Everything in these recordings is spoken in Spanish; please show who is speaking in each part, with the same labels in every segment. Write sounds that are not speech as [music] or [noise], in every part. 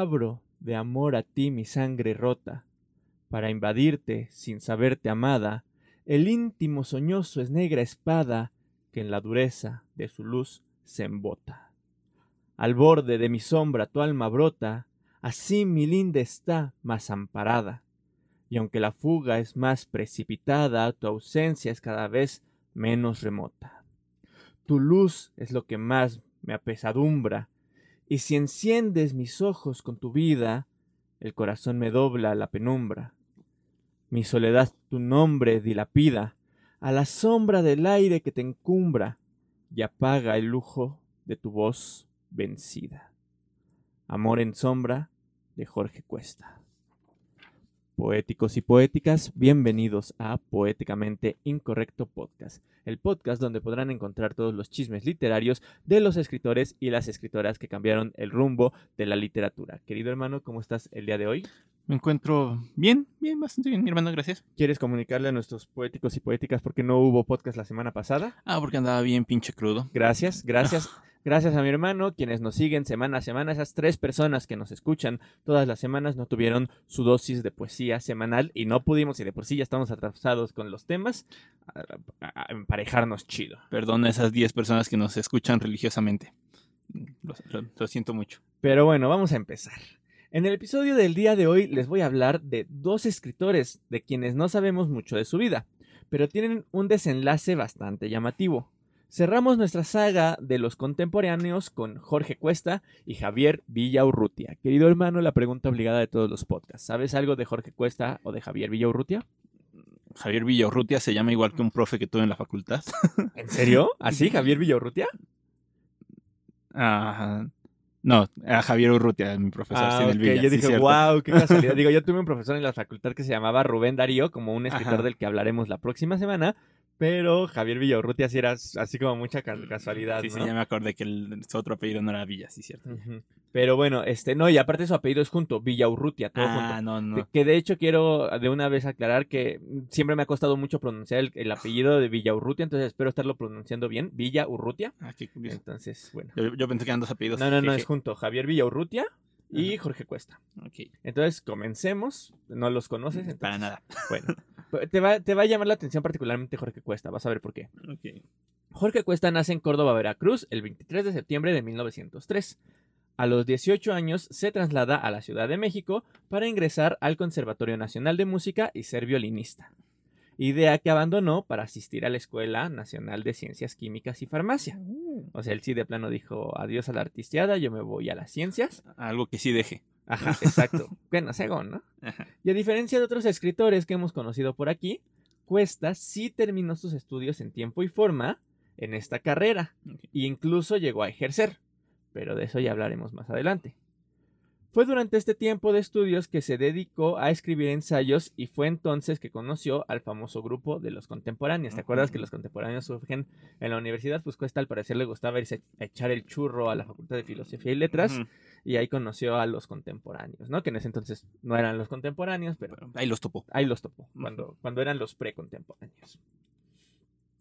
Speaker 1: abro de amor a ti mi sangre rota, para invadirte sin saberte amada, el íntimo soñoso es negra espada que en la dureza de su luz se embota. Al borde de mi sombra tu alma brota, así mi linda está más amparada. Y aunque la fuga es más precipitada, tu ausencia es cada vez menos remota. Tu luz es lo que más me apesadumbra, y si enciendes mis ojos con tu vida, el corazón me dobla la penumbra. Mi soledad tu nombre dilapida, a la sombra del aire que te encumbra, y apaga el lujo de tu voz vencida. Amor en sombra de Jorge Cuesta. Poéticos y poéticas, bienvenidos a Poéticamente Incorrecto Podcast, el podcast donde podrán encontrar todos los chismes literarios de los escritores y las escritoras que cambiaron el rumbo de la literatura. Querido hermano, ¿cómo estás el día de hoy?
Speaker 2: Me encuentro bien, bien, bastante bien, mi hermano, gracias.
Speaker 1: ¿Quieres comunicarle a nuestros poéticos y poéticas por qué no hubo podcast la semana pasada?
Speaker 2: Ah, porque andaba bien pinche crudo.
Speaker 1: Gracias, gracias. [laughs] Gracias a mi hermano, quienes nos siguen semana a semana, esas tres personas que nos escuchan todas las semanas no tuvieron su dosis de poesía semanal y no pudimos, y de por sí ya estamos atrasados con los temas, a, emparejarnos chido.
Speaker 2: Perdón a esas 10 personas que nos escuchan religiosamente. Lo, lo siento mucho.
Speaker 1: Pero bueno, vamos a empezar. En el episodio del día de hoy les voy a hablar de dos escritores de quienes no sabemos mucho de su vida, pero tienen un desenlace bastante llamativo. Cerramos nuestra saga de los contemporáneos con Jorge Cuesta y Javier Villaurrutia. Querido hermano, la pregunta obligada de todos los podcasts. ¿Sabes algo de Jorge Cuesta o de Javier Villaurrutia?
Speaker 2: Javier Villaurrutia se llama igual que un profe que tuve en la facultad. [laughs]
Speaker 1: ¿En serio? ¿Así, Javier Villaurrutia?
Speaker 2: Ah, no, a Javier Urrutia, mi profesor.
Speaker 1: Ah, Yo dije, wow, qué casualidad. [laughs] Digo, yo tuve un profesor en la facultad que se llamaba Rubén Darío, como un escritor del que hablaremos la próxima semana, pero Javier Villaurrutia sí era así como mucha casualidad.
Speaker 2: Sí, sí, ya me acordé que el, su otro apellido no era Villa, sí, cierto.
Speaker 1: Pero bueno, este, no, y aparte su apellido es junto, Villaurrutia, todo
Speaker 2: ah, no, no.
Speaker 1: Que de hecho quiero de una vez aclarar que siempre me ha costado mucho pronunciar el, apellido de Villaurrutia, entonces espero estarlo pronunciando bien, Villaurrutia.
Speaker 2: Ah, qué curioso.
Speaker 1: Entonces, bueno.
Speaker 2: Yo, pensé que eran dos apellidos.
Speaker 1: No, no, no, es junto, Javier Villaurrutia y Jorge Cuesta.
Speaker 2: Ok.
Speaker 1: Entonces, comencemos. ¿No los conoces?
Speaker 2: Para nada.
Speaker 1: Bueno. [laughs] Te va, te va a llamar la atención particularmente Jorge Cuesta, vas a ver por qué. Jorge Cuesta nace en Córdoba, Veracruz, el 23 de septiembre de 1903. A los 18 años se traslada a la Ciudad de México para ingresar al Conservatorio Nacional de Música y ser violinista. Idea que abandonó para asistir a la Escuela Nacional de Ciencias Químicas y Farmacia. O sea, él sí de plano dijo adiós a la artisteada, yo me voy a las ciencias.
Speaker 2: Algo que sí deje.
Speaker 1: Ajá, [laughs] exacto. bueno, según, ¿no? Y a diferencia de otros escritores que hemos conocido por aquí, Cuesta sí terminó sus estudios en tiempo y forma en esta carrera e incluso llegó a ejercer, pero de eso ya hablaremos más adelante. Fue durante este tiempo de estudios que se dedicó a escribir ensayos y fue entonces que conoció al famoso grupo de los contemporáneos. ¿Te acuerdas que los contemporáneos surgen en la universidad? Pues Cuesta al parecer le gustaba irse a echar el churro a la Facultad de Filosofía y Letras y ahí conoció a los contemporáneos, ¿no? Que en ese entonces no eran los contemporáneos, pero...
Speaker 2: Ahí los topó.
Speaker 1: Ahí los topó, cuando, cuando eran los precontemporáneos.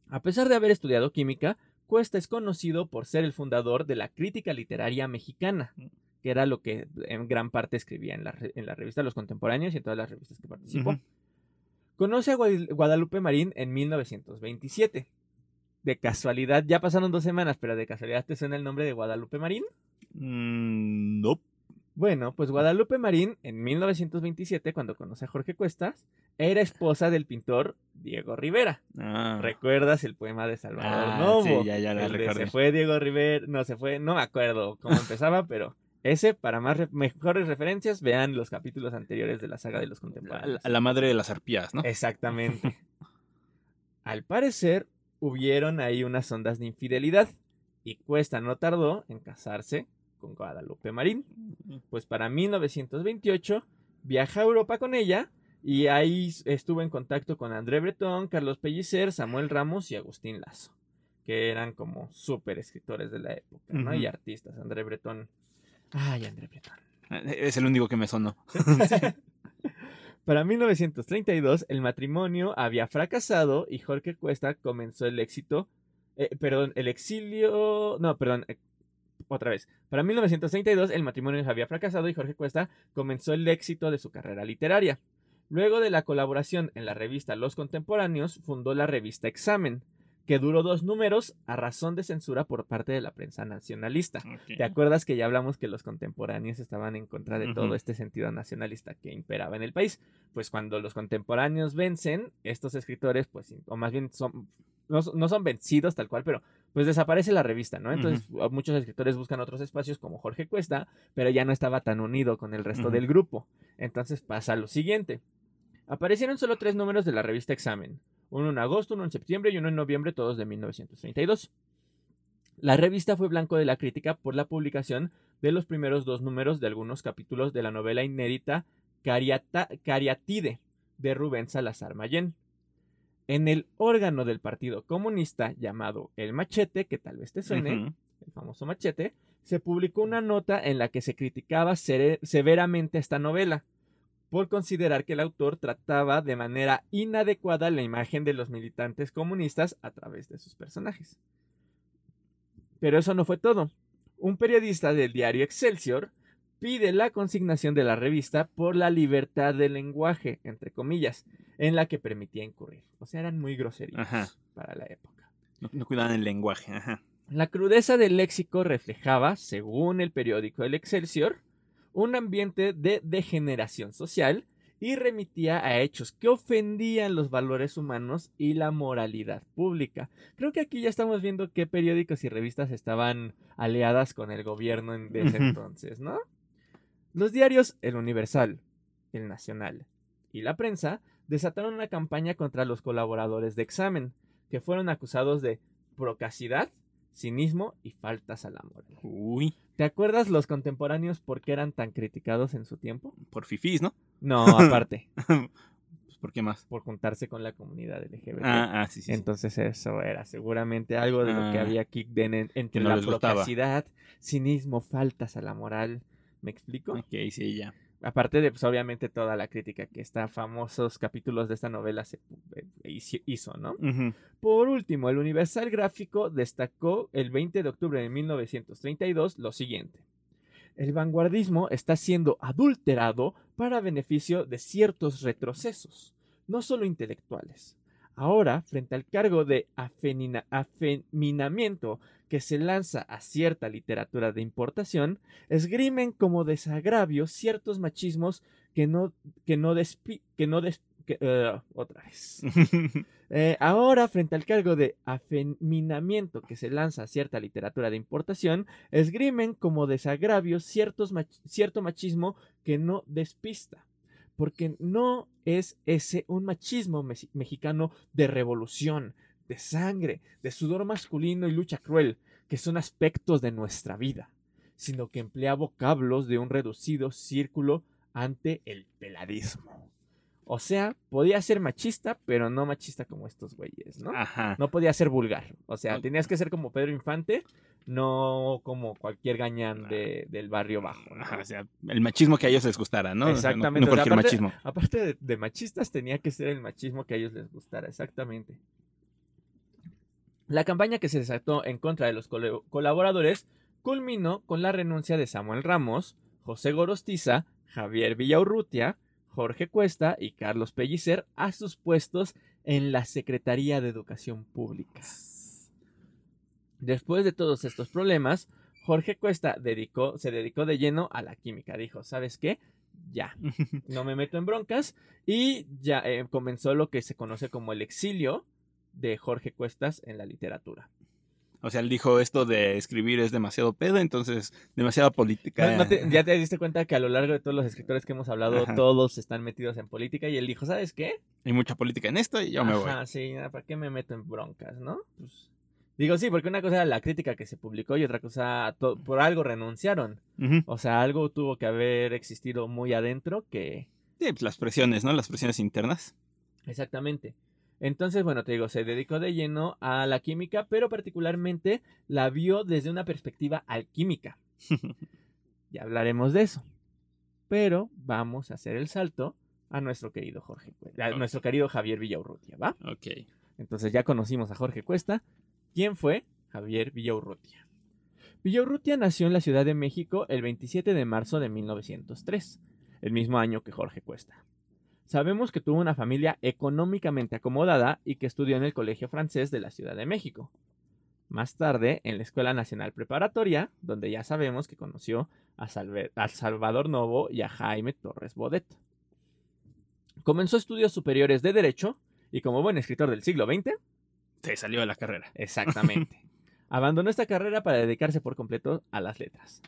Speaker 1: A pesar de haber estudiado química, Cuesta es conocido por ser el fundador de la crítica literaria mexicana, que era lo que en gran parte escribía en la, en la revista Los Contemporáneos y en todas las revistas que participó. Conoce a Guadalupe Marín en 1927. De casualidad, ya pasaron dos semanas, pero de casualidad te suena el nombre de Guadalupe Marín.
Speaker 2: Mm, no.
Speaker 1: Bueno, pues Guadalupe Marín, en 1927, cuando conoce a Jorge Cuestas, era esposa del pintor Diego Rivera.
Speaker 2: Ah.
Speaker 1: ¿Recuerdas el poema de Salvador
Speaker 2: ah,
Speaker 1: Novo?
Speaker 2: Sí, ya, ya lo
Speaker 1: Se fue Diego Rivera, no se fue, no me acuerdo cómo empezaba, [laughs] pero ese, para más mejores referencias, vean los capítulos anteriores de la saga de los contemporáneos.
Speaker 2: A la, madre de las arpías, ¿no?
Speaker 1: Exactamente. [laughs] Al parecer, hubieron ahí unas ondas de infidelidad y Cuesta no tardó en casarse con Guadalupe Marín. Pues para 1928 viaja a Europa con ella y ahí estuvo en contacto con André Breton, Carlos Pellicer, Samuel Ramos y Agustín Lazo, que eran como súper escritores de la época, ¿no? Y artistas. André Breton. Ay, André Breton.
Speaker 2: Eh, es el único que me sonó. [laughs]
Speaker 1: Para 1932 el matrimonio había fracasado y Jorge Cuesta comenzó el éxito, eh, perdón, el exilio, no, perdón, eh, otra vez, para 1932 el matrimonio había fracasado y Jorge Cuesta comenzó el éxito de su carrera literaria. Luego de la colaboración en la revista Los Contemporáneos, fundó la revista Examen, que duró dos números a razón de censura por parte de la prensa nacionalista. ¿Te acuerdas que ya hablamos que los contemporáneos estaban en contra de todo este sentido nacionalista que imperaba en el país? Pues cuando los contemporáneos vencen, estos escritores, pues, o más bien son, no, no son vencidos tal cual, pero pues desaparece la revista, ¿no? Entonces muchos escritores buscan otros espacios como Jorge Cuesta, pero ya no estaba tan unido con el resto del grupo. Entonces pasa lo siguiente. Aparecieron solo tres números de la revista Examen. Uno en agosto, uno en septiembre y uno en noviembre, todos de 1932. La revista fue blanco de la crítica por la publicación de los primeros dos números de algunos capítulos de la novela inédita Cariata- Cariatide de Rubén Salazar Mayén. En el órgano del Partido Comunista llamado El Machete, que tal vez te suene, el famoso Machete, se publicó una nota en la que se criticaba severamente esta novela por considerar que el autor trataba de manera inadecuada la imagen de los militantes comunistas a través de sus personajes. Pero eso no fue todo. Un periodista del diario Excelsior pide la consignación de la revista por la libertad de lenguaje, entre comillas, en la que permitía incurrir. O sea, eran muy groseros
Speaker 2: Ajá.
Speaker 1: para la época.
Speaker 2: No, no cuidaban el lenguaje. Ajá.
Speaker 1: La crudeza del léxico reflejaba, según el periódico El Excelsior, un ambiente de degeneración social y remitía a hechos que ofendían los valores humanos y la moralidad pública. Creo que aquí ya estamos viendo qué periódicos y revistas estaban aliadas con el gobierno en- de ese entonces, ¿no? Los diarios El Universal, El Nacional y la prensa desataron una campaña contra los colaboradores de examen, que fueron acusados de procacidad, cinismo y faltas al amor.
Speaker 2: Uy,
Speaker 1: ¿Te acuerdas los contemporáneos por qué eran tan criticados en su tiempo?
Speaker 2: por fifís, ¿no?
Speaker 1: No, [laughs] aparte,
Speaker 2: Pues, ¿Por qué más?
Speaker 1: por juntarse con la comunidad LGBT.
Speaker 2: Ah, ah, sí, sí. sí.
Speaker 1: Entonces eso era seguramente algo de lo que
Speaker 2: Ah,
Speaker 1: había aquí en- entre
Speaker 2: no
Speaker 1: la procacidad, cinismo, faltas a la moral. ¿Me explico?
Speaker 2: Ok, sí, ya.
Speaker 1: Aparte de, pues, obviamente, toda la crítica que está famosos capítulos de esta novela se eh, hizo, ¿no? Por último, el Universal Gráfico destacó el 20 de octubre de 1932 lo siguiente. El vanguardismo está siendo adulterado para beneficio de ciertos retrocesos, no solo intelectuales. Ahora, frente al cargo de afenina- afeminamiento que se lanza a cierta literatura de importación, esgrimen como desagravio ciertos machismos que no, que no, despi- que no des- que- eh, otra vez. [laughs] Eh, ahora, frente al cargo de afeminamiento que se lanza a cierta literatura de importación, esgrimen como desagravio ciertos mach- cierto machismo que no despista. Porque no es ese un machismo mexi- mexicano de revolución, de sangre, de sudor masculino y lucha cruel, que son aspectos de nuestra vida, sino que emplea vocablos de un reducido círculo ante el peladismo. O sea, podía ser machista, pero no machista como estos güeyes, ¿no?
Speaker 2: Ajá.
Speaker 1: No podía ser vulgar. O sea, tenías que ser como Pedro Infante, no como cualquier gañán de- del barrio bajo.
Speaker 2: o sea, el machismo que a ellos les gustara, ¿no?
Speaker 1: Exactamente.
Speaker 2: No,
Speaker 1: o sea,
Speaker 2: cualquier
Speaker 1: aparte,
Speaker 2: machismo.
Speaker 1: aparte de, de machistas, tenía que ser el machismo que a ellos les gustara, exactamente. La campaña que se desató en contra de los colaboradores culminó con la renuncia de Samuel Ramos, José Gorostiza, Javier Villaurrutia, Jorge Cuesta y Carlos Pellicer a sus puestos en la Secretaría de Educación Pública. Después de todos estos problemas, Jorge Cuesta dedicó, se dedicó de lleno a la química. Dijo, ¿sabes qué? Ya, [laughs] no me meto en broncas. Y ya eh, comenzó lo que se conoce como el exilio de Jorge Cuestas en la literatura.
Speaker 2: O sea, él dijo esto de escribir es demasiado pedo, entonces demasiada política.
Speaker 1: ¿No- no te- ya [laughs] te diste cuenta que a lo largo de todos los escritores que hemos hablado,
Speaker 2: Ajá.
Speaker 1: todos están metidos en política. Y él dijo, ¿sabes qué?
Speaker 2: Hay mucha política en esto y yo me voy.
Speaker 1: Ajá, sí, ¿para qué me meto en broncas, no? Pues, digo, sí, porque una cosa era la crítica que se publicó y otra cosa, por algo renunciaron. O sea, algo tuvo que haber existido muy adentro que...
Speaker 2: Sí, pues las presiones, ¿no? Las presiones internas.
Speaker 1: Exactamente. Entonces, bueno, te digo, se dedicó de lleno a la química, pero particularmente la vio desde una perspectiva alquímica. [laughs] Ya hablaremos de eso. Pero vamos a hacer el salto a nuestro querido Jorge, a nuestro querido Javier Villaurrutia, ¿va?
Speaker 2: ok.
Speaker 1: Entonces ya conocimos a Jorge Cuesta. ¿Quién fue? Javier Villaurrutia. Villaurrutia nació en la Ciudad de México el 27 de marzo de 1903, el mismo año que Jorge Cuesta. Sabemos que tuvo una familia económicamente acomodada y que estudió en el Colegio Francés de la Ciudad de México. Más tarde, en la Escuela Nacional Preparatoria, donde ya sabemos que conoció a, a Salvador Novo y a Jaime Torres Bodet. Comenzó estudios superiores de Derecho y como buen escritor del siglo XX,
Speaker 2: se salió de la carrera.
Speaker 1: Exactamente. [laughs] Abandonó esta carrera para dedicarse por completo a las letras.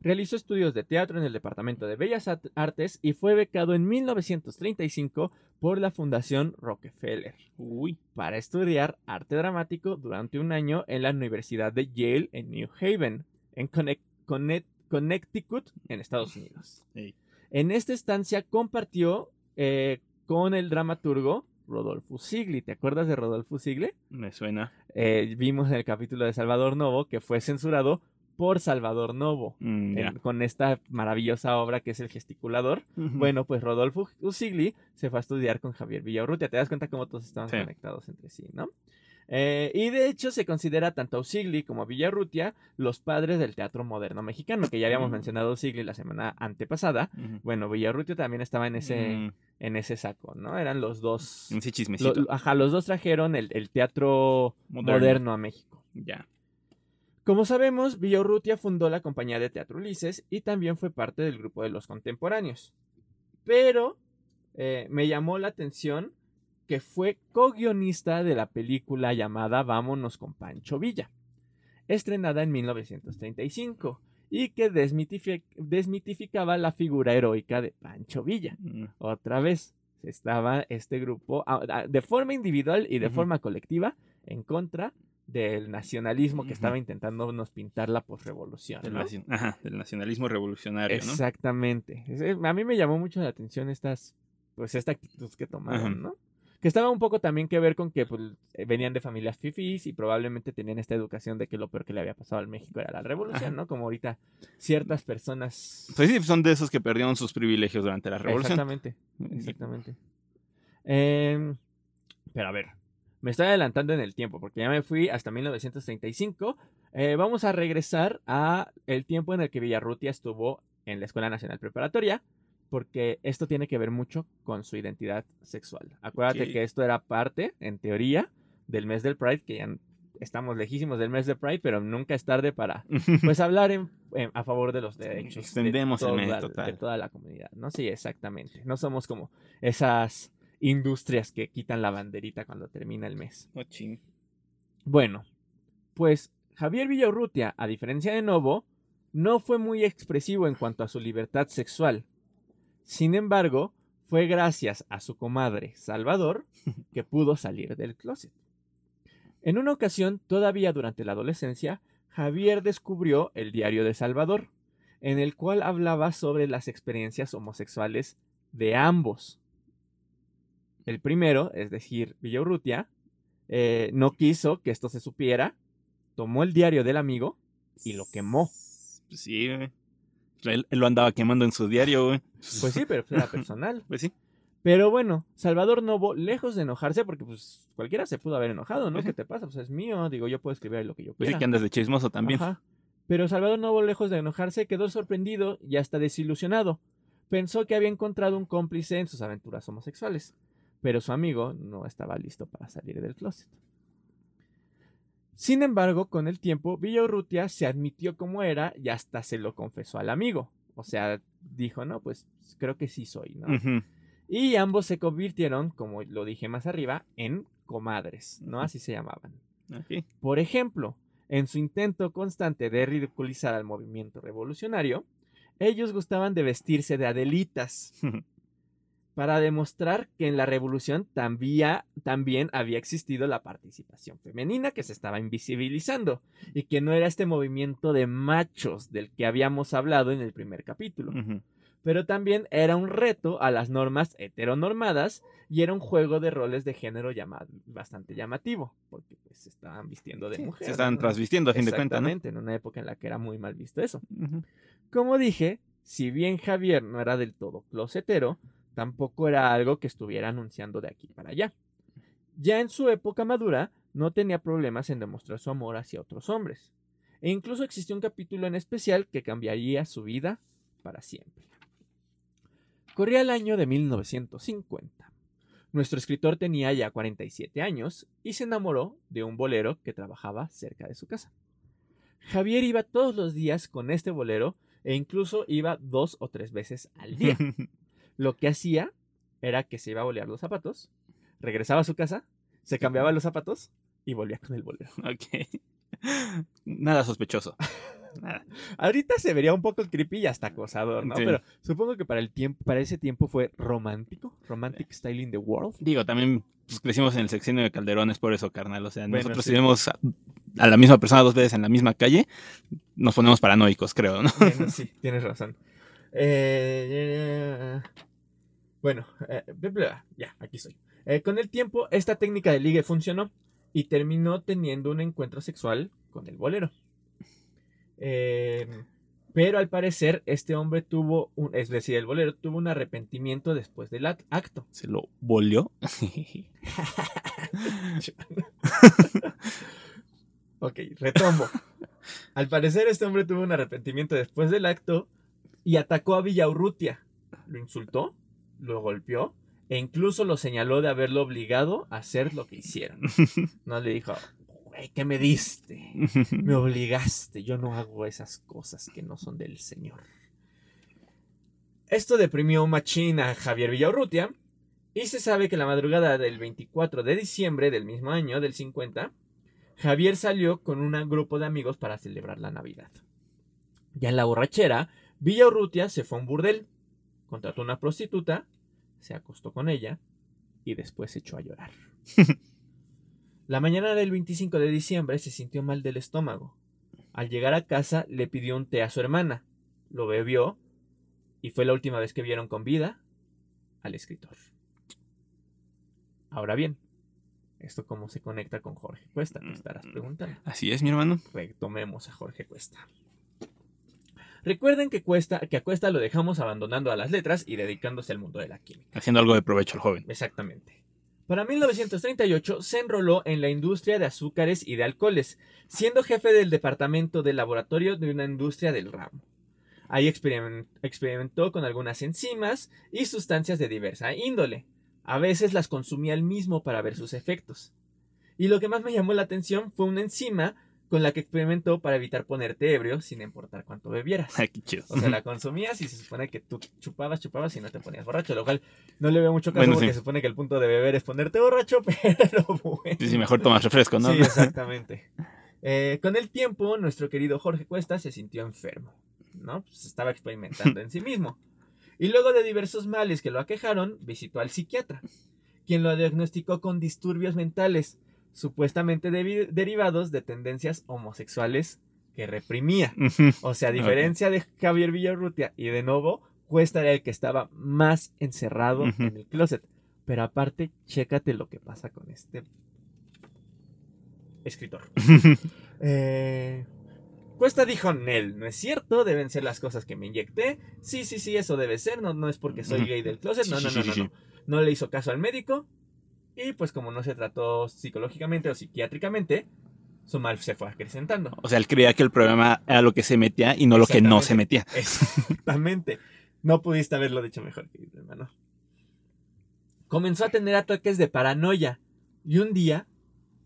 Speaker 1: Realizó estudios de teatro en el Departamento de Bellas Artes y fue becado en 1935 por la Fundación Rockefeller
Speaker 2: Uy.
Speaker 1: para estudiar arte dramático durante un año en la Universidad de Yale en New Haven, en Connecticut, en Estados Unidos. En esta estancia compartió eh, con el dramaturgo Rodolfo Sigli. ¿Te acuerdas de Rodolfo Sigli?
Speaker 2: Me suena.
Speaker 1: Eh, vimos en el capítulo de Salvador Novo que fue censurado por Salvador Novo,
Speaker 2: mm,
Speaker 1: con esta maravillosa obra que es El Gesticulador. Bueno, pues Rodolfo Usigli se fue a estudiar con Javier Villarrutia. Te das cuenta cómo todos estaban conectados entre sí, ¿no? Eh, y de hecho se considera tanto a Usigli como a Villarrutia los padres del teatro moderno mexicano, que ya habíamos mm. mencionado a Usigli la semana antepasada. Bueno, Villarrutia también estaba en ese, mm. en ese saco, ¿no? Eran los dos.
Speaker 2: Ese chismecito.
Speaker 1: ajá, los dos trajeron el, teatro moderno. a México.
Speaker 2: Ya.
Speaker 1: Como sabemos, Villarrutia fundó la compañía de teatro Ulises y también fue parte del grupo de los contemporáneos. Pero eh, me llamó la atención que fue co-guionista de la película llamada Vámonos con Pancho Villa, estrenada en 1935 y que desmitificaba la figura heroica de Pancho Villa. Mm. Otra vez, estaba este grupo ah, ah, de forma individual y de forma colectiva en contra del nacionalismo que estaba intentando nos pintar la posrevolución.
Speaker 2: Ajá, del nacionalismo revolucionario.
Speaker 1: Exactamente. A mí me llamó mucho la atención estas, pues esta actitud que tomaron, ¿no? Que estaba un poco también que ver con que pues, eh, venían de familias fifís y probablemente tenían esta educación de que lo peor que le había pasado al México era la revolución, ¿no? Como ahorita ciertas personas.
Speaker 2: Pues sí, son de esos que perdieron sus privilegios durante la revolución.
Speaker 1: Exactamente. Exactamente. Em, pero a ver, me estoy adelantando en el tiempo porque ya me fui hasta 1935. Eh, vamos a regresar a el tiempo en el que Villarrutia estuvo en la Escuela Nacional Preparatoria porque esto tiene que ver mucho con su identidad sexual. Acuérdate que esto era parte, en teoría, del mes del Pride, que ya estamos lejísimos del mes del Pride, pero nunca es tarde para [laughs] pues hablar a favor de los derechos
Speaker 2: Extendemos
Speaker 1: de,
Speaker 2: toda,
Speaker 1: de toda la comunidad, ¿no? Sí, exactamente. No somos como esas industrias que quitan la banderita cuando termina el mes.
Speaker 2: Oh,
Speaker 1: bueno, pues Javier Villaurrutia, a diferencia de Novo, no fue muy expresivo en cuanto a su libertad sexual. Sin embargo, fue gracias a su comadre Salvador [laughs] que pudo salir del closet. En una ocasión, todavía durante la adolescencia, Javier descubrió el diario de Salvador, en el cual hablaba sobre las experiencias homosexuales de ambos. El primero, es decir, Villaurrutia, eh, no quiso que esto se supiera, tomó el diario del amigo y lo quemó.
Speaker 2: Sí, él, lo andaba quemando en su diario, güey.
Speaker 1: Pues sí, pero era personal. [laughs]
Speaker 2: pues sí.
Speaker 1: Pero bueno, Salvador Novo, lejos de enojarse, porque pues cualquiera se pudo haber enojado, ¿no? ¿Qué te pasa? Pues es mío, digo, yo puedo escribir lo que yo quiera. Pues
Speaker 2: sí, que andas de chismoso también. Ajá.
Speaker 1: Pero Salvador Novo, lejos de enojarse, quedó sorprendido y hasta desilusionado. Pensó que había encontrado un cómplice en sus aventuras homosexuales, pero su amigo no estaba listo para salir del closet. Sin embargo, con el tiempo, Villaurrutia se admitió como era y hasta se lo confesó al amigo. O sea, dijo, no, pues creo que sí soy, ¿no? Y ambos se convirtieron, como lo dije más arriba, en comadres, ¿no? Así se llamaban. Por ejemplo, en su intento constante de ridiculizar al movimiento revolucionario, ellos gustaban de vestirse de adelitas. [laughs] para demostrar que en la revolución también, también, había existido la participación femenina que se estaba invisibilizando y que no era este movimiento de machos del que habíamos hablado en el primer capítulo. Pero también era un reto a las normas heteronormadas y era un juego de roles de género llamado, bastante llamativo, porque pues se estaban vistiendo de mujer.
Speaker 2: Se estaban transvistiendo a fin de cuentas.
Speaker 1: Exactamente, en una época en la que era muy mal visto eso. Como dije, si bien Javier no era del todo closetero, tampoco era algo que estuviera anunciando de aquí para allá. Ya en su época madura, no tenía problemas en demostrar su amor hacia otros hombres. E incluso existió un capítulo en especial que cambiaría su vida para siempre. Corría el año de 1950. Nuestro escritor tenía ya 47 años y se enamoró de un bolero que trabajaba cerca de su casa. Javier iba todos los días con este bolero e incluso iba dos o tres veces al día. [laughs] Lo que hacía era que se iba a bolear los zapatos, regresaba a su casa, se cambiaba los zapatos y volvía con el bolero. [laughs]
Speaker 2: Ok. [laughs] Nada sospechoso. [laughs] Nada.
Speaker 1: Ahorita se vería un poco creepy y hasta acosador, ¿no?
Speaker 2: Sí.
Speaker 1: Pero supongo que para el tiempo, para ese tiempo fue romántico, romantic style in the world.
Speaker 2: Digo, también pues, crecimos en el sexenio de Calderón, es por eso, carnal. O sea,
Speaker 1: Bueno,
Speaker 2: nosotros
Speaker 1: sí.
Speaker 2: si vemos a, a la misma persona dos veces en la misma calle, nos ponemos paranoicos, creo, ¿no?
Speaker 1: Bueno, sí, tienes razón. Eh, bueno, eh, ya, aquí estoy. Eh, con el tiempo, esta técnica de ligue funcionó y terminó teniendo un encuentro sexual con el bolero. Eh, pero al parecer, este hombre tuvo, un, es decir, el bolero tuvo un arrepentimiento después del act- acto.
Speaker 2: Se lo volvió. [laughs]
Speaker 1: Ok, retomo. Al parecer este hombre tuvo un arrepentimiento después del acto y atacó a Villaurrutia. Lo insultó, lo golpeó e incluso lo señaló de haberlo obligado a hacer lo que hicieron. [laughs] No le dijo, güey, ¿qué me diste? Me obligaste, yo no hago esas cosas que no son del Señor. Esto deprimió machín a Javier Villaurrutia y se sabe que la madrugada del 24 de diciembre del mismo año, del 50, Javier salió con un grupo de amigos para celebrar la Navidad. Ya en la borrachera, Villaurrutia se fue a un burdel, contrató una prostituta, se acostó con ella y después se echó a llorar. [laughs] La mañana del 25 de diciembre se sintió mal del estómago. Al llegar a casa le pidió un té a su hermana, lo bebió y fue la última vez que vieron con vida al escritor. Ahora bien, ¿esto cómo se conecta con Jorge Cuesta? Te estarás preguntando.
Speaker 2: Así es, mi hermano.
Speaker 1: Retomemos a Jorge Cuesta. Recuerden que, Cuesta, que a Cuesta lo dejamos abandonando a las letras y dedicándose al mundo de la química.
Speaker 2: Haciendo algo de provecho al joven.
Speaker 1: Exactamente. Para 1938 se enroló en la industria de azúcares y de alcoholes, siendo jefe del departamento de laboratorio de una industria del ramo. Ahí experimen- experimentó con algunas enzimas y sustancias de diversa índole. A veces las consumía él mismo para ver sus efectos. Y lo que más me llamó la atención fue una enzima con la que experimentó para evitar ponerte ebrio sin importar cuánto bebieras.
Speaker 2: Ay, qué chido.
Speaker 1: O sea, la [laughs] consumías y se supone que tú chupabas, chupabas y no te ponías borracho, lo cual no le veo mucho caso
Speaker 2: Bueno,
Speaker 1: porque
Speaker 2: sí.
Speaker 1: se supone que el punto de beber es ponerte borracho, [laughs] pero bueno.
Speaker 2: Sí, sí, mejor tomas refresco, ¿no?
Speaker 1: Sí, exactamente. Eh, con el tiempo, nuestro querido Jorge Cuesta se sintió enfermo, ¿no? Pues estaba experimentando [laughs] en sí mismo. Y luego de diversos males que lo aquejaron, visitó al psiquiatra, quien lo diagnosticó con disturbios mentales, supuestamente derivados de tendencias homosexuales que reprimía. O sea, a diferencia de Javier Villarrutia y de Novo, Cuesta era el que estaba más encerrado en el closet. Pero aparte, chécate lo que pasa con este escritor. [laughs] Eh, Cuesta dijo, Nel, no es cierto, deben ser las cosas que me inyecté. Sí, sí, sí, eso debe ser, no, no es porque soy gay del closet. No, no, no, no. No le hizo caso al médico. Y pues como no se trató psicológicamente o psiquiátricamente, su mal se fue acrecentando.
Speaker 2: O sea, él creía que el problema era lo que se metía y no lo que no se metía.
Speaker 1: Exactamente. No pudiste haberlo dicho mejor, querido hermano. Comenzó a tener ataques de paranoia. Y un día,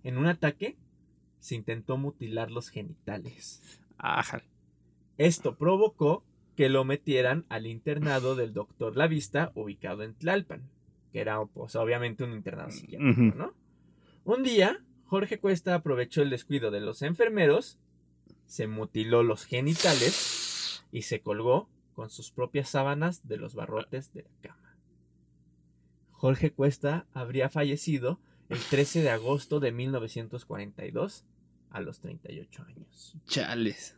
Speaker 1: en un ataque, se intentó mutilar los genitales.
Speaker 2: Ajá.
Speaker 1: Esto provocó que lo metieran al internado del doctor La Vista, ubicado en Tlalpan, que era, pues, obviamente un internado psiquiátrico,
Speaker 2: Ujú.
Speaker 1: ¿no? Un día, Jorge Cuesta aprovechó el descuido de los enfermeros, se mutiló los genitales y se colgó con sus propias sábanas de los barrotes de la cama. Jorge Cuesta habría fallecido el 13 de agosto de 1942 a los 38 años.
Speaker 2: Chales.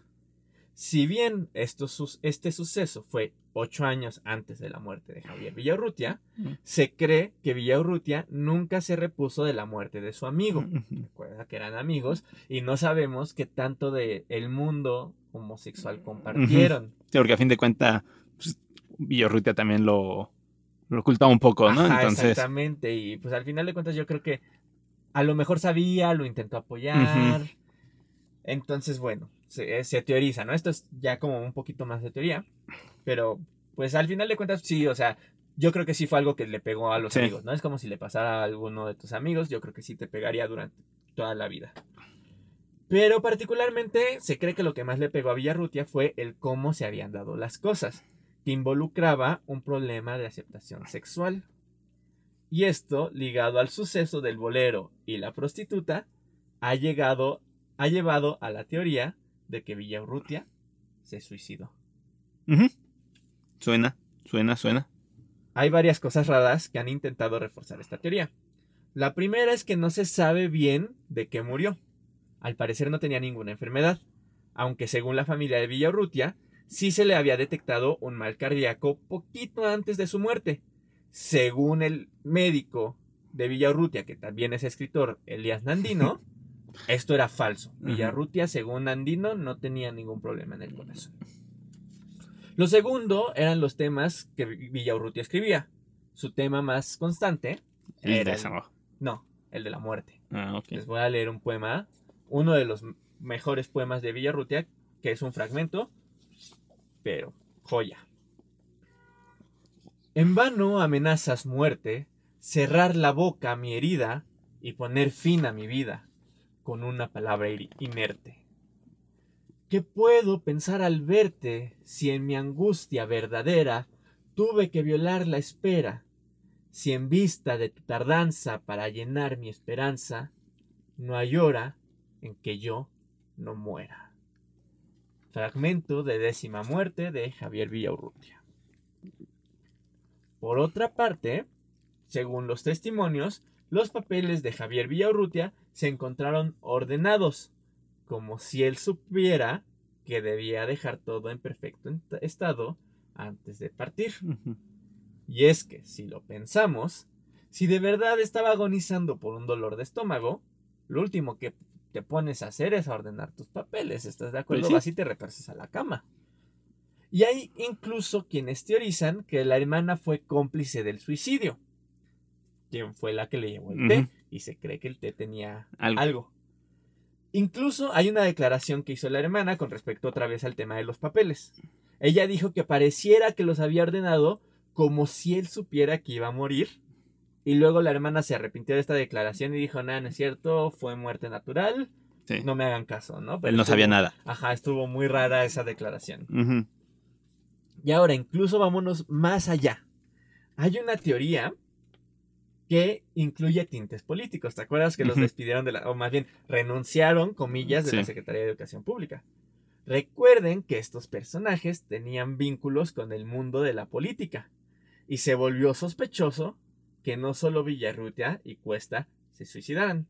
Speaker 1: Si bien esto este suceso fue ocho años antes de la muerte de Javier Villaurrutia,
Speaker 2: Mm.
Speaker 1: se cree que Villaurrutia nunca se repuso de la muerte de su amigo. Recuerda que eran amigos y no sabemos qué tanto de el mundo homosexual compartieron.
Speaker 2: Sí, porque a fin de cuentas, pues, Villarrutia también lo, lo ocultaba un poco, ¿no?
Speaker 1: Ajá,
Speaker 2: Entonces,
Speaker 1: exactamente. Y pues al final de cuentas yo creo que a lo mejor sabía, lo intentó apoyar. Entonces, bueno, se, se teoriza, ¿no? Esto es ya como un poquito más de teoría, pero pues al final de cuentas sí, o sea, yo creo que sí fue algo que le pegó a los
Speaker 2: Sí.
Speaker 1: amigos, ¿no? Es como si le pasara a alguno de tus amigos, yo creo que sí te pegaría durante toda la vida. Pero particularmente se cree que lo que más le pegó a Villarrutia fue el cómo se habían dado las cosas, que involucraba un problema de aceptación sexual. Y esto, ligado al suceso del bolero y la prostituta, ha llegado, ha llevado a la teoría de que Villarrutia se suicidó.
Speaker 2: Suena, suena, suena.
Speaker 1: Hay varias cosas raras que han intentado reforzar esta teoría. La primera es que no se sabe bien de qué murió. Al parecer no tenía ninguna enfermedad, aunque según la familia de Villarrutia, sí se le había detectado un mal cardíaco poquito antes de su muerte. Según el médico de Villarrutia, que también es escritor, Elías Nandino, [laughs] esto era falso. Villarrutia, según Nandino, no tenía ningún problema en el corazón. Lo segundo eran los temas que Villaurrutia escribía. Su tema más constante era el-
Speaker 2: desamor.
Speaker 1: no, el de la muerte.
Speaker 2: Ah, ok.
Speaker 1: Les voy a leer un poema, uno de los mejores poemas de Villarrutia, que es un fragmento, pero joya. En vano amenazas muerte, cerrar la boca a mi herida y poner fin a mi vida con una palabra inerte. ¿Qué puedo pensar al verte si en mi angustia verdadera tuve que violar la espera? Si en vista de tu tardanza para llenar mi esperanza, no hay hora en que yo no muera. Fragmento de décima muerte de Javier Villaurrutia. Por otra parte, según los testimonios, los papeles de Javier Villaurrutia se encontraron ordenados, como si él supiera que debía dejar todo en perfecto estado antes de partir. Y es que, si lo pensamos, si de verdad estaba agonizando por un dolor de estómago, lo último que te pones a hacer es a ordenar tus papeles, ¿estás de acuerdo?
Speaker 2: Pues sí.
Speaker 1: Vas y te reparses a la cama. Y hay incluso quienes teorizan que la hermana fue cómplice del suicidio. Quien fue la que le llevó el té. Y se cree que el té tenía
Speaker 2: Algo.
Speaker 1: algo. Incluso hay una declaración que hizo la hermana con respecto otra vez al tema de los papeles. Ella dijo que pareciera que los había ordenado como si él supiera que iba a morir. Y luego la hermana se arrepintió de esta declaración y dijo, nada, no es cierto, fue muerte natural,
Speaker 2: Sí.
Speaker 1: no me hagan caso, ¿no? Pero
Speaker 2: Él no sabía nada.
Speaker 1: Ajá, estuvo muy rara esa declaración. Y ahora, incluso vámonos más allá. Hay una teoría que incluye tintes políticos. ¿Te acuerdas que los despidieron de la, o más bien renunciaron, comillas, de la. Secretaría de Educación Pública? Recuerden que estos personajes tenían vínculos con el mundo de la política y se volvió sospechoso que no solo Villarrutia y Cuesta se suicidaran.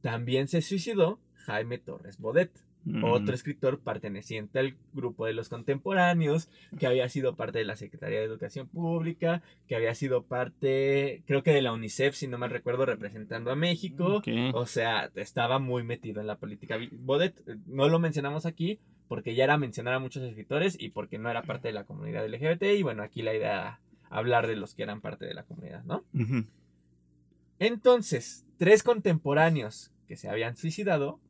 Speaker 1: También se suicidó Jaime Torres Bodet,
Speaker 2: Mm.
Speaker 1: otro escritor perteneciente al grupo de los contemporáneos, que había sido parte de la Secretaría de Educación Pública, que había sido parte, creo que de la UNICEF, si no mal recuerdo, representando a México. O sea, estaba muy metido en la política. Bodet, eh, no lo mencionamos aquí porque ya era mencionar a muchos escritores y porque no era parte de la comunidad LGBT. Y bueno, aquí la idea era hablar de los que eran parte de la comunidad, ¿no? Entonces, tres contemporáneos que se habían suicidado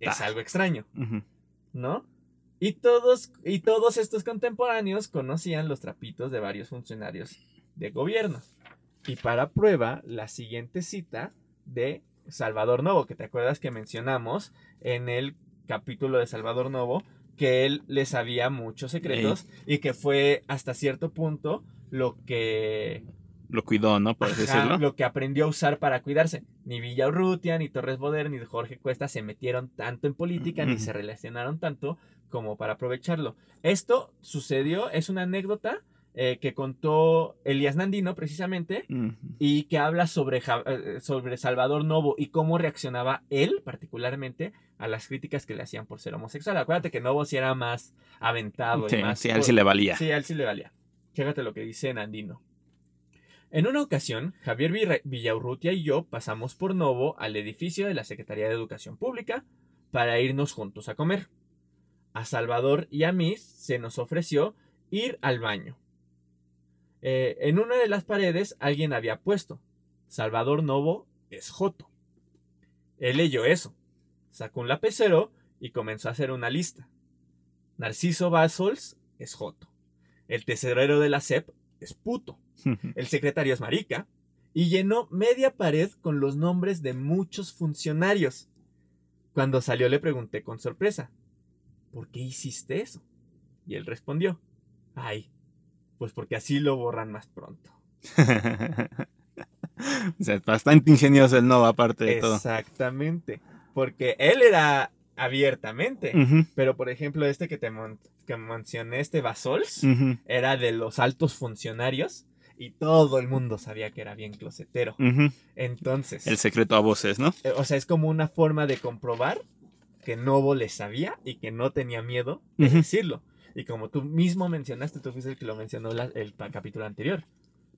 Speaker 1: es algo extraño. ¿no? Y todos, y todos estos contemporáneos conocían los trapitos de varios funcionarios de gobierno. Y para prueba, la siguiente cita de Salvador Novo, que te acuerdas que mencionamos en el capítulo de Salvador Novo, que él le sabía muchos secretos y que fue hasta cierto punto lo que
Speaker 2: Lo cuidó, ¿no? Por
Speaker 1: Ajá,
Speaker 2: decirlo.
Speaker 1: lo que aprendió a usar para cuidarse. Ni Villaurrutia, ni Torres Boder, ni Jorge Cuesta se metieron tanto en política, ni se relacionaron tanto como para aprovecharlo. Esto sucedió, es una anécdota eh, que contó Elías Nandino precisamente y que habla sobre, Ja- eh, sobre Salvador Novo y cómo reaccionaba él particularmente a las críticas que le hacían por ser homosexual. Acuérdate que Novo sí era más aventado
Speaker 2: Sí,
Speaker 1: y más...
Speaker 2: sí, a él sí le valía.
Speaker 1: Sí, a él sí le valía. Fíjate lo que dice Nandino. En una ocasión, Javier Villaurrutia y yo pasamos por Novo al edificio de la Secretaría de Educación Pública para irnos juntos a comer. A Salvador y a mí se nos ofreció ir al baño. Eh, en una de las paredes alguien había puesto Salvador Novo es Joto. Él leyó eso, sacó un lapicero y comenzó a hacer una lista. Narciso Basols es Joto. El tesorero de la SEP es puto. El secretario es marica. Y llenó media pared con los nombres de muchos funcionarios. Cuando salió le pregunté con sorpresa, ¿por qué hiciste eso? Y él respondió, ay, pues porque así lo borran más pronto. [laughs]
Speaker 2: o sea, bastante ingenioso el no, aparte de todo.
Speaker 1: Exactamente. Porque él era abiertamente. Pero, por ejemplo, este que te mon- que mencioné, este Basols, era de los altos funcionarios y todo el mundo sabía que era bien closetero. Entonces,
Speaker 2: El secreto a voces, ¿no?
Speaker 1: eh, o sea, es como una forma de comprobar que Novo le sabía y que no tenía miedo de decirlo. Y como tú mismo mencionaste, tú fuiste el que lo mencionó la- el capítulo anterior.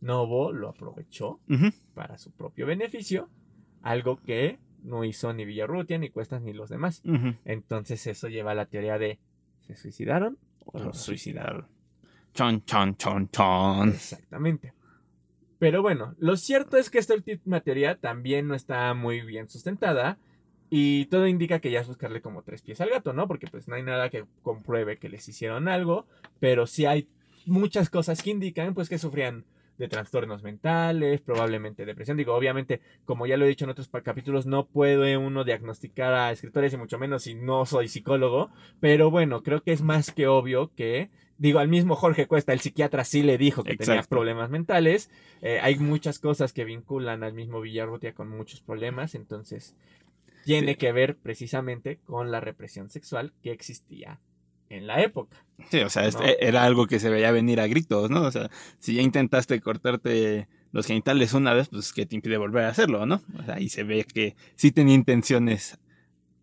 Speaker 1: Novo lo aprovechó para su propio beneficio, algo que no hizo ni Villarrutia, ni Cuestas, ni los demás. Entonces eso lleva a la teoría de ¿se suicidaron o
Speaker 2: Lo
Speaker 1: los suicidaron?
Speaker 2: Chon, chon, chon, chon.
Speaker 1: Exactamente. Pero bueno, lo cierto es que esta última teoría también no está muy bien sustentada y todo indica que ya es buscarle como tres pies al gato, ¿no? Porque pues no hay nada que compruebe que les hicieron algo, pero sí hay muchas cosas que indican pues que sufrían de trastornos mentales, probablemente depresión. Digo, obviamente, como ya lo he dicho en otros capítulos, no puede uno diagnosticar a escritores y mucho menos si no soy psicólogo, pero bueno, creo que es más que obvio que, digo, al mismo Jorge Cuesta, el psiquiatra sí le dijo que tenía problemas mentales. Eh, hay muchas cosas que vinculan al mismo Villarrutia con muchos problemas, entonces tiene
Speaker 2: Sí.
Speaker 1: que ver precisamente con la represión sexual que existía en la época.
Speaker 2: Sí, o sea,
Speaker 1: ¿no?
Speaker 2: era algo que se veía venir a gritos, ¿no? O sea, si ya intentaste cortarte los genitales una vez, pues que te impide volver a hacerlo, ¿no? O sea, y se ve que sí tenía intenciones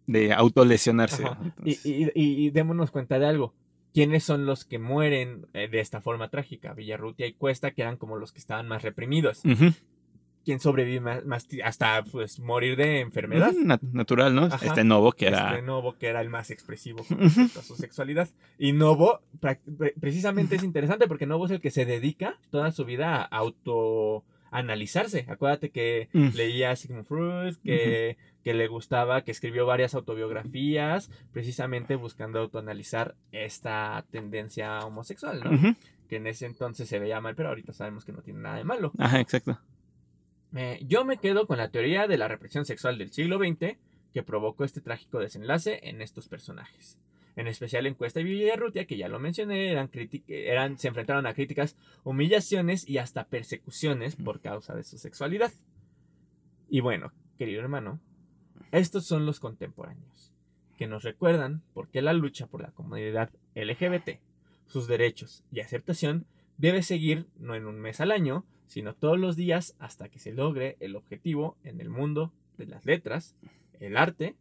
Speaker 2: de autolesionarse.
Speaker 1: Y- y- y démonos cuenta de algo. ¿Quiénes son los que mueren eh, de esta forma trágica? Villarrutia y Cuesta, que eran como los que estaban más reprimidos. ¿Quién sobrevive más, hasta pues morir de enfermedad?
Speaker 2: nat- natural, ¿no?
Speaker 1: Ajá.
Speaker 2: Este Novo que era...
Speaker 1: Este Novo, que era el más expresivo con respecto a su sexualidad. Y Novo, precisamente es interesante porque Novo es el que se dedica toda su vida a autoanalizarse. Acuérdate que
Speaker 2: Mm.
Speaker 1: leía a Sigmund Freud, que, que le gustaba, que escribió varias autobiografías, precisamente buscando autoanalizar esta tendencia homosexual, ¿no? Que en ese entonces se veía mal, pero ahorita sabemos que no tiene nada de malo.
Speaker 2: Ajá, exacto.
Speaker 1: Eh, yo me quedo con la teoría de la represión sexual del siglo XX que provocó este trágico desenlace en estos personajes. En especial en Cuesta y Villarrutia, que ya lo mencioné, eran, se enfrentaron a críticas, humillaciones y hasta persecuciones por causa de su sexualidad. Y bueno, querido hermano, estos son los contemporáneos, que nos recuerdan por qué la lucha por la comunidad LGBT, sus derechos y aceptación debe seguir no en un mes al año, sino todos los días hasta que se logre el objetivo en el mundo de las letras, el arte,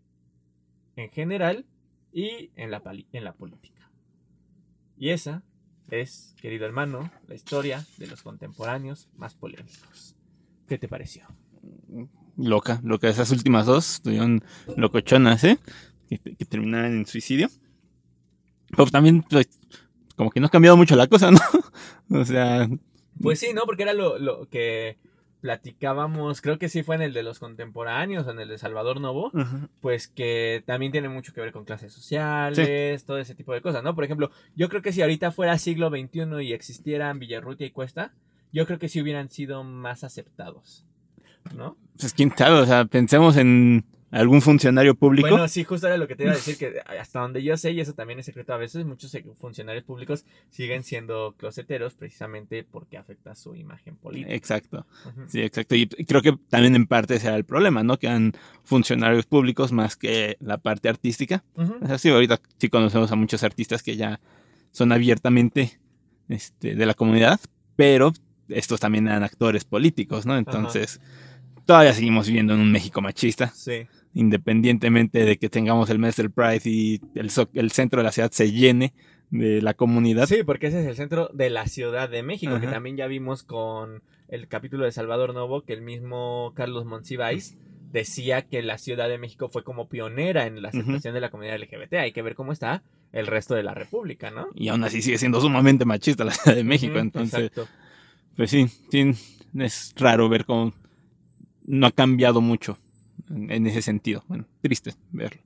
Speaker 1: en general y en la, política. Y esa es, querido hermano, la historia de los contemporáneos más polémicos. ¿Qué te pareció?
Speaker 2: Loca, loca. Esas últimas dos estuvieron locochonas, ¿eh? Que, que terminaban en suicidio. Pero también, pues, como que no ha cambiado mucho la cosa, [laughs] ¿no? o sea,
Speaker 1: Pues sí, ¿no? Porque era lo, lo que platicábamos, creo que sí fue en el de los contemporáneos, en el de Salvador Novo, pues que también tiene mucho que ver con clases sociales, todo ese tipo de cosas, ¿no? Por ejemplo, yo creo que si ahorita fuera siglo XXI y existieran Villarrutia y Cuesta, yo creo que sí hubieran sido más aceptados, ¿no?
Speaker 2: pues quién sabe, o sea, pensemos en algún funcionario público.
Speaker 1: Bueno, sí, justo era lo que te iba a decir, que hasta donde yo sé, y eso también es secreto a veces, muchos funcionarios públicos siguen siendo closeteros precisamente porque afecta su imagen política.
Speaker 2: Exacto, sí, exacto. Y creo que también en parte ese era el problema, ¿no? Que eran funcionarios públicos más que la parte artística. O sea, sí, ahorita sí conocemos a muchos artistas que ya son abiertamente este, de la comunidad, pero estos también eran actores políticos, ¿no? Entonces, todavía seguimos viviendo en un México machista,
Speaker 1: Sí.
Speaker 2: independientemente de que tengamos el mes del Pride y el, el centro de la ciudad se llene de la comunidad.
Speaker 1: Sí, porque ese es el centro de la Ciudad de México, que también ya vimos con el capítulo de Salvador Novo, que el mismo Carlos Monsiváis decía que la Ciudad de México fue como pionera en la aceptación de la comunidad LGBT. Hay que ver cómo está el resto de la República, ¿no?
Speaker 2: Y aún así sigue siendo sumamente machista la Ciudad de México. Entonces,
Speaker 1: exacto.
Speaker 2: pues sí, sí, es raro ver cómo no ha cambiado mucho en, ese sentido. Bueno, triste verlo.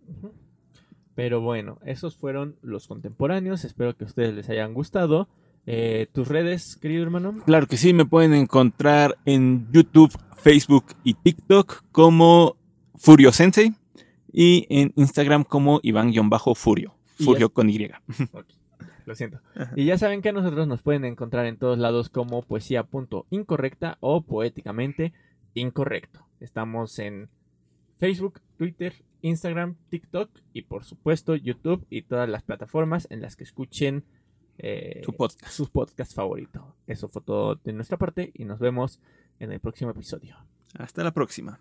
Speaker 1: Pero bueno, esos fueron los contemporáneos. Espero que a ustedes les hayan gustado. Eh, ¿Tus redes, querido hermano?
Speaker 2: Claro que sí, me pueden encontrar en YouTube, Facebook y TikTok como Furio Sensei y en Instagram como Iván-Furio. Furio con Y. [laughs]
Speaker 1: Lo siento. Y ya saben que a nosotros nos pueden encontrar en todos lados como poesía.incorrecta o poéticamente incorrecto. Estamos en Facebook, Twitter, Instagram, TikTok y por supuesto YouTube y todas las plataformas en las que escuchen eh,
Speaker 2: Su podcast.
Speaker 1: sus podcasts favoritos. Eso fue todo de nuestra parte y nos vemos en el próximo episodio.
Speaker 2: Hasta la próxima.